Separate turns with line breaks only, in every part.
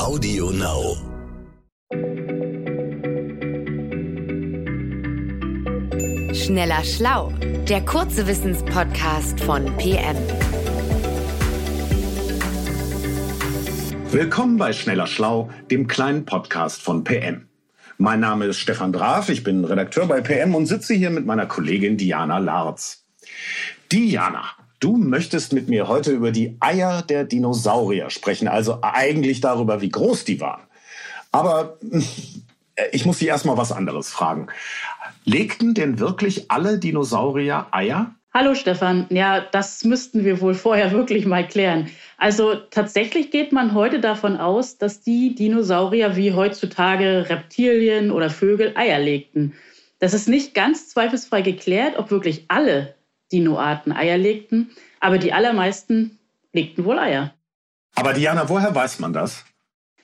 Audio Now.
Schneller Schlau, der kurze Wissenspodcast von PM.
Willkommen bei Schneller Schlau, dem kleinen Podcast von PM. Mein Name ist Stefan Draf, ich bin Redakteur bei PM und sitze hier mit meiner Kollegin Diana Larz. Diana, du möchtest mit mir heute über die Eier der Dinosaurier sprechen, also eigentlich darüber, wie groß die waren. Aber äh, ich muss dich erstmal was anderes fragen. Legten denn wirklich alle Dinosaurier Eier?
Hallo Stefan, ja, das müssten wir wohl vorher wirklich mal klären. Also tatsächlich geht man heute davon aus, dass die Dinosaurier wie heutzutage Reptilien oder Vögel Eier legten. Das ist nicht ganz zweifelsfrei geklärt, ob wirklich alle Dinoarten Eier legten, aber die allermeisten legten wohl Eier.
Aber Diana, woher weiß man das?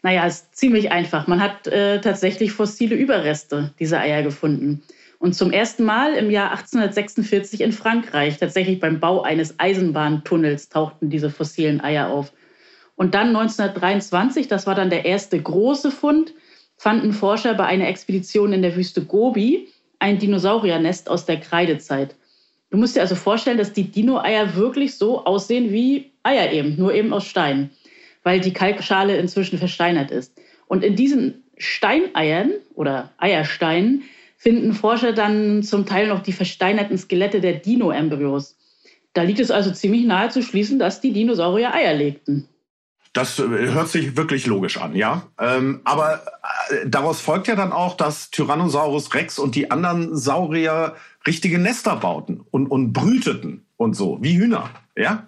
Naja, ist ziemlich einfach. Man hat äh, tatsächlich fossile Überreste dieser Eier gefunden. Und zum ersten Mal im Jahr 1846 in Frankreich, tatsächlich beim Bau eines Eisenbahntunnels, tauchten diese fossilen Eier auf. Und dann 1923, das war dann der erste große Fund, fanden Forscher bei einer Expedition in der Wüste Gobi ein Dinosauriernest aus der Kreidezeit. Du musst dir also vorstellen, dass die Dino-Eier wirklich so aussehen wie Eier eben, nur eben aus Stein, weil die Kalkschale inzwischen versteinert ist. Und in diesen Steineiern oder Eiersteinen finden Forscher dann zum Teil noch die versteinerten Skelette der Dino-Embryos. Da liegt es also ziemlich nahe zu schließen, dass die Dinosaurier Eier legten.
Das äh, hört sich wirklich logisch an, ja. Ähm, aber äh, daraus folgt ja dann auch, dass Tyrannosaurus Rex und die anderen Saurier richtige Nester bauten und, und brüteten und so, wie Hühner, ja?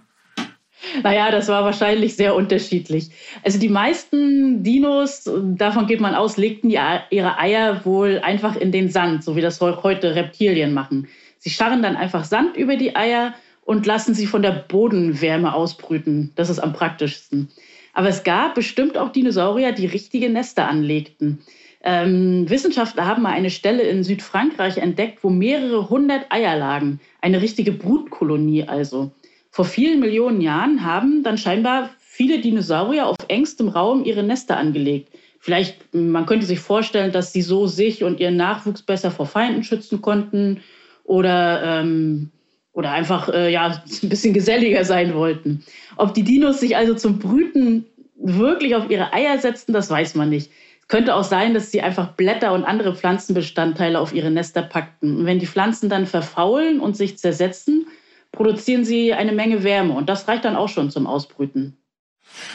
Naja, das war wahrscheinlich sehr unterschiedlich. Also die meisten Dinos, davon geht man aus, legten die, ihre Eier wohl einfach in den Sand, so wie das heute Reptilien machen. Sie scharren dann einfach Sand über die Eier und lassen sie von der Bodenwärme ausbrüten. Das ist am praktischsten. Aber es gab bestimmt auch Dinosaurier, die richtige Nester anlegten. Ähm, Wissenschaftler haben mal eine Stelle in Südfrankreich entdeckt, wo mehrere hundert Eier lagen. Eine richtige Brutkolonie also. Vor vielen Millionen Jahren haben dann scheinbar viele Dinosaurier auf engstem Raum ihre Nester angelegt. Vielleicht, man könnte sich vorstellen, dass sie so sich und ihren Nachwuchs besser vor Feinden schützen konnten oder, ähm, oder einfach äh, ja, ein bisschen geselliger sein wollten. Ob die Dinos sich also zum Brüten wirklich auf ihre Eier setzten, das weiß man nicht. Es könnte auch sein, dass sie einfach Blätter und andere Pflanzenbestandteile auf ihre Nester packten. Und wenn die Pflanzen dann verfaulen und sich zersetzen, produzieren sie eine Menge Wärme und das reicht dann auch schon zum Ausbrüten.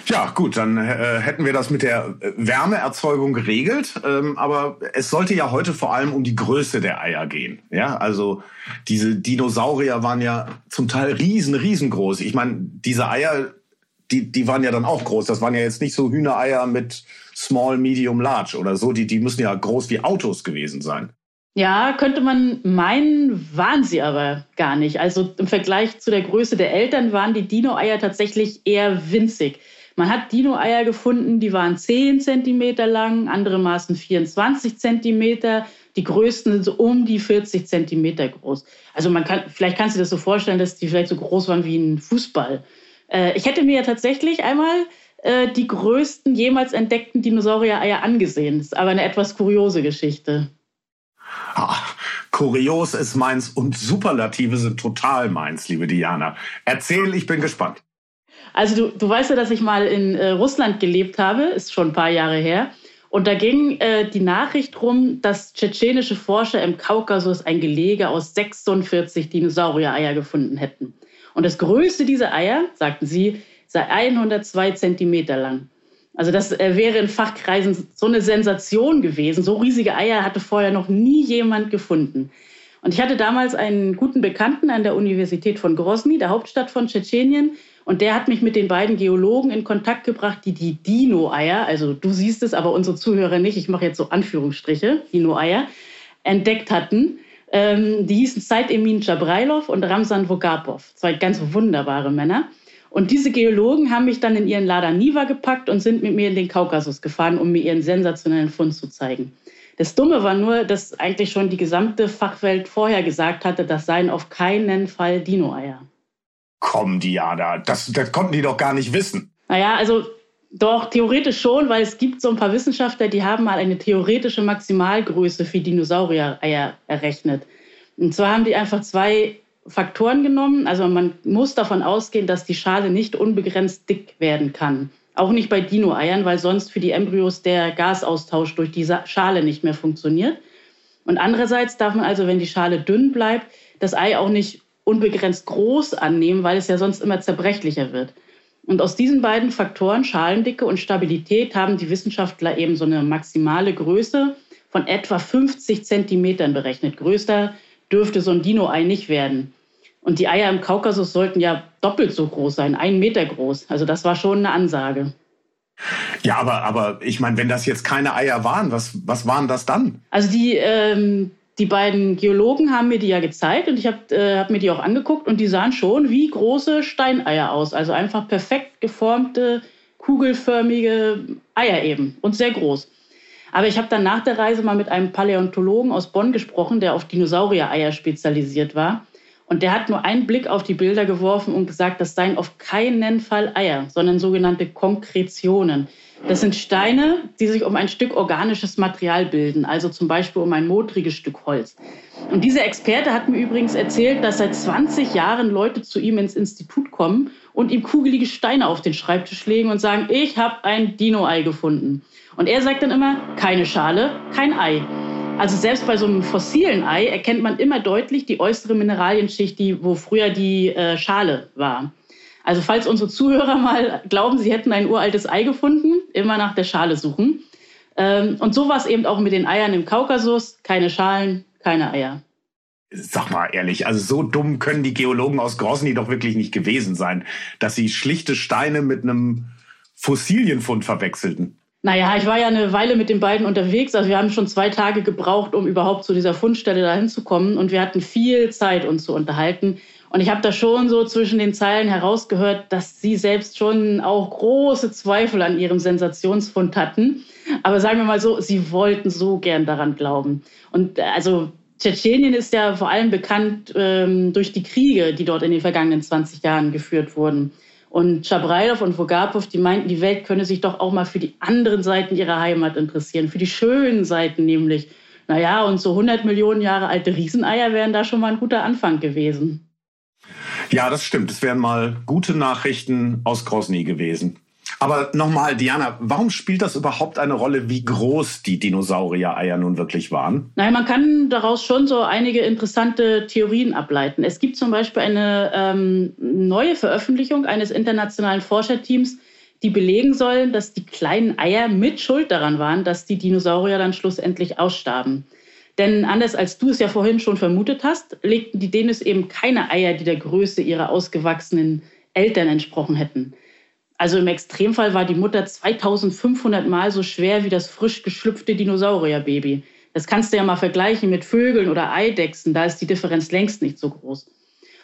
Ja, gut, dann äh, hätten wir das mit der Wärmeerzeugung geregelt. Ähm, aber es sollte ja heute vor allem um die Größe der Eier gehen. Ja, also diese Dinosaurier waren ja zum Teil riesen, riesengroß. Ich meine, diese Eier, die, die waren ja dann auch groß. Das waren ja jetzt nicht so Hühnereier mit Small, Medium, Large oder so. Die, die müssen ja groß wie Autos gewesen sein.
Ja, könnte man meinen, waren sie aber gar nicht. Also im Vergleich zu der Größe der Eltern waren die Dino-Eier tatsächlich eher winzig. Man hat Dino-Eier gefunden, die waren 10 cm lang, andere maßen 24 cm. Die größten sind so um die 40 cm groß. Also man kann, vielleicht kannst du dir das so vorstellen, dass die vielleicht so groß waren wie ein Fußball. Äh, ich hätte mir ja tatsächlich einmal äh, die größten jemals entdeckten Dinosaurier-Eier angesehen. Das ist aber eine etwas kuriose Geschichte.
Ach, kurios ist meins und Superlative sind total meins, liebe Diana. Erzähl, ich bin gespannt.
Also du, du weißt ja, dass ich mal in äh, Russland gelebt habe, ist schon ein paar Jahre her. Und da ging äh, die Nachricht rum, dass tschetschenische Forscher im Kaukasus ein Gelege aus 46 Dinosaurier-Eier gefunden hätten. Und das größte dieser Eier, sagten sie, sei 102 Zentimeter lang. Also das äh, wäre in Fachkreisen so eine Sensation gewesen. So riesige Eier hatte vorher noch nie jemand gefunden. Und ich hatte damals einen guten Bekannten an der Universität von Grozny, der Hauptstadt von Tschetschenien. Und der hat mich mit den beiden Geologen in Kontakt gebracht, die die Dino-Eier, also du siehst es, aber unsere Zuhörer nicht, ich mache jetzt so Anführungsstriche, Dino-Eier, entdeckt hatten. Ähm, die hießen Said Emin Chabrailov und Ramsan Vogapov, zwei ganz wunderbare Männer. Und diese Geologen haben mich dann in ihren Lada Niva gepackt und sind mit mir in den Kaukasus gefahren, um mir ihren sensationellen Fund zu zeigen. Das Dumme war nur, dass eigentlich schon die gesamte Fachwelt vorher gesagt hatte, das seien auf keinen Fall Dino-Eier.
Komm, Diana, das, das konnten die doch gar nicht wissen.
Naja, also Doch, theoretisch schon, weil es gibt so ein paar Wissenschaftler, die haben mal eine theoretische Maximalgröße für Dinosaurier-Eier errechnet. Und zwar haben die einfach zwei Faktoren genommen. Also man muss davon ausgehen, dass die Schale nicht unbegrenzt dick werden kann. Auch nicht bei Dino-Eiern, weil sonst für die Embryos der Gasaustausch durch die Schale nicht mehr funktioniert. Und andererseits darf man also, wenn die Schale dünn bleibt, das Ei auch nicht unbegrenzt groß annehmen, weil es ja sonst immer zerbrechlicher wird. Und aus diesen beiden Faktoren, Schalendicke und Stabilität, haben die Wissenschaftler eben so eine maximale Größe von etwa 50 Zentimetern berechnet. Größer dürfte so ein Dino-Ei nicht werden. Und die Eier im Kaukasus sollten ja doppelt so groß sein, einen Meter groß. Also das war schon eine Ansage.
Ja, aber, aber ich meine, wenn das jetzt keine Eier waren, was, was waren das dann?
Also die, ähm, die beiden Geologen haben mir die ja gezeigt und ich habe äh, hab mir die auch angeguckt und die sahen schon wie große Steineier aus. Also einfach perfekt geformte, kugelförmige Eier eben und sehr groß. Aber ich habe dann nach der Reise mal mit einem Paläontologen aus Bonn gesprochen, der auf Dinosaurier-Eier spezialisiert war. Und der hat nur einen Blick auf die Bilder geworfen und gesagt, das seien auf keinen Fall Eier, sondern sogenannte Konkretionen. Das sind Steine, die sich um ein Stück organisches Material bilden, also zum Beispiel um ein modriges Stück Holz. Und dieser Experte hat mir übrigens erzählt, dass seit 20 Jahren Leute zu ihm ins Institut kommen und ihm kugelige Steine auf den Schreibtisch legen und sagen, ich habe ein Dino-Ei gefunden. Und er sagt dann immer, keine Schale, kein Ei. Also selbst bei so einem fossilen Ei erkennt man immer deutlich die äußere Mineralienschicht, die, wo früher die äh, Schale war. Also falls unsere Zuhörer mal glauben, sie hätten ein uraltes Ei gefunden, immer nach der Schale suchen. Ähm, und so war es eben auch mit den Eiern im Kaukasus. Keine Schalen, keine Eier.
Sag mal ehrlich, also so dumm können die Geologen aus Grosny doch wirklich nicht gewesen sein, dass sie schlichte Steine mit einem Fossilienfund verwechselten.
Naja, ich war ja eine Weile mit den beiden unterwegs. Also wir haben schon zwei Tage gebraucht, um überhaupt zu dieser Fundstelle dahin zu kommen. Und wir hatten viel Zeit, uns zu unterhalten. Und ich habe da schon so zwischen den Zeilen herausgehört, dass sie selbst schon auch große Zweifel an ihrem Sensationsfund hatten. Aber sagen wir mal so, sie wollten so gern daran glauben. Und äh, also Tschetschenien ist ja vor allem bekannt ähm, durch die Kriege, die dort in den vergangenen 20 Jahren geführt wurden. Und Schabrailov und Vogapov, die meinten, die Welt könne sich doch auch mal für die anderen Seiten ihrer Heimat interessieren, für die schönen Seiten nämlich. Naja, und so 100 Millionen Jahre alte Rieseneier wären da schon mal ein guter Anfang gewesen.
Ja, das stimmt. Es wären mal gute Nachrichten aus Grosny gewesen. Aber nochmal, Diana, warum spielt das überhaupt eine Rolle, wie groß die Dinosaurier-Eier nun wirklich waren?
Nein, man kann daraus schon so einige interessante Theorien ableiten. Es gibt zum Beispiel eine ähm, neue Veröffentlichung eines internationalen Forscherteams, die belegen sollen, dass die kleinen Eier mit Schuld daran waren, dass die Dinosaurier dann schlussendlich ausstarben. Denn anders als du es ja vorhin schon vermutet hast, legten die Denis eben keine Eier, die der Größe ihrer ausgewachsenen Eltern entsprochen hätten. Also im Extremfall war die Mutter 2500 Mal so schwer wie das frisch geschlüpfte Dinosaurierbaby. Das kannst du ja mal vergleichen mit Vögeln oder Eidechsen, da ist die Differenz längst nicht so groß.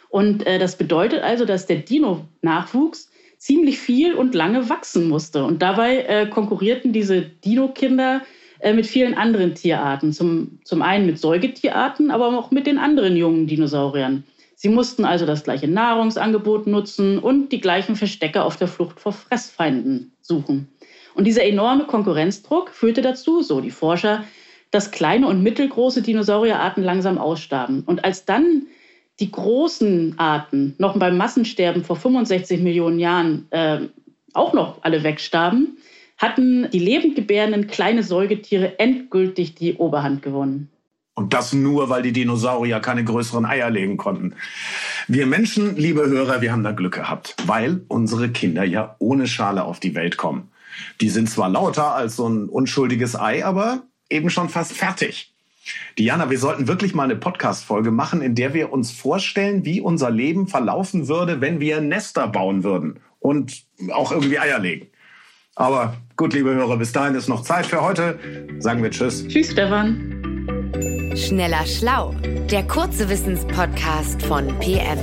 Und äh, das bedeutet also, dass der Dino-Nachwuchs ziemlich viel und lange wachsen musste. Und dabei äh, konkurrierten diese Dino-Kinder äh, mit vielen anderen Tierarten. Zum, zum einen mit Säugetierarten, aber auch mit den anderen jungen Dinosauriern. Sie mussten also das gleiche Nahrungsangebot nutzen und die gleichen Verstecke auf der Flucht vor Fressfeinden suchen. Und dieser enorme Konkurrenzdruck führte dazu, so die Forscher, dass kleine und mittelgroße Dinosaurierarten langsam ausstarben. Und als dann die großen Arten noch beim Massensterben vor 65 Millionen Jahren äh, auch noch alle wegstarben, hatten die lebendgebärenden kleine Säugetiere endgültig die Oberhand gewonnen.
Und das nur, weil die Dinosaurier keine größeren Eier legen konnten. Wir Menschen, liebe Hörer, wir haben da Glück gehabt, weil unsere Kinder ja ohne Schale auf die Welt kommen. Die sind zwar lauter als so ein unschuldiges Ei, aber eben schon fast fertig. Diana, wir sollten wirklich mal eine Podcast-Folge machen, in der wir uns vorstellen, wie unser Leben verlaufen würde, wenn wir Nester bauen würden und auch irgendwie Eier legen. Aber gut, liebe Hörer, bis dahin ist noch Zeit für heute. Sagen wir Tschüss.
Tschüss, Stefan.
Schneller Schlau, der kurze Wissenspodcast von PM.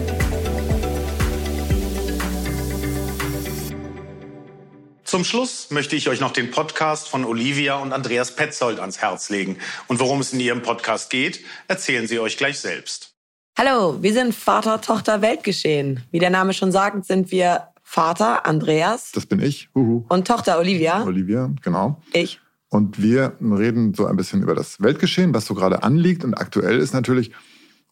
Zum Schluss möchte ich euch noch den Podcast von Olivia und Andreas Petzold ans Herz legen. Und worum es in ihrem Podcast geht, erzählen sie euch gleich selbst.
Hallo, wir sind Vater, Tochter, Weltgeschehen. Wie der Name schon sagt, sind wir Vater Andreas.
Das bin ich. Huhu.
Und Tochter Olivia.
Olivia, genau.
Ich.
Und wir reden so ein bisschen über das Weltgeschehen, was so gerade anliegt und aktuell ist natürlich.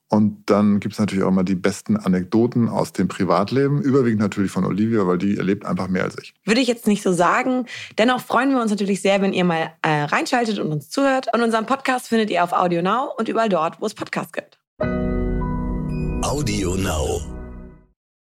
Und dann gibt es natürlich auch immer die besten Anekdoten aus dem Privatleben, überwiegend natürlich von Olivia, weil die erlebt einfach mehr als ich.
Würde ich jetzt nicht so sagen. Dennoch freuen wir uns natürlich sehr, wenn ihr mal äh, reinschaltet und uns zuhört. Und unseren Podcast findet ihr auf Audio Now und überall dort, wo es Podcasts gibt.
Audio Now.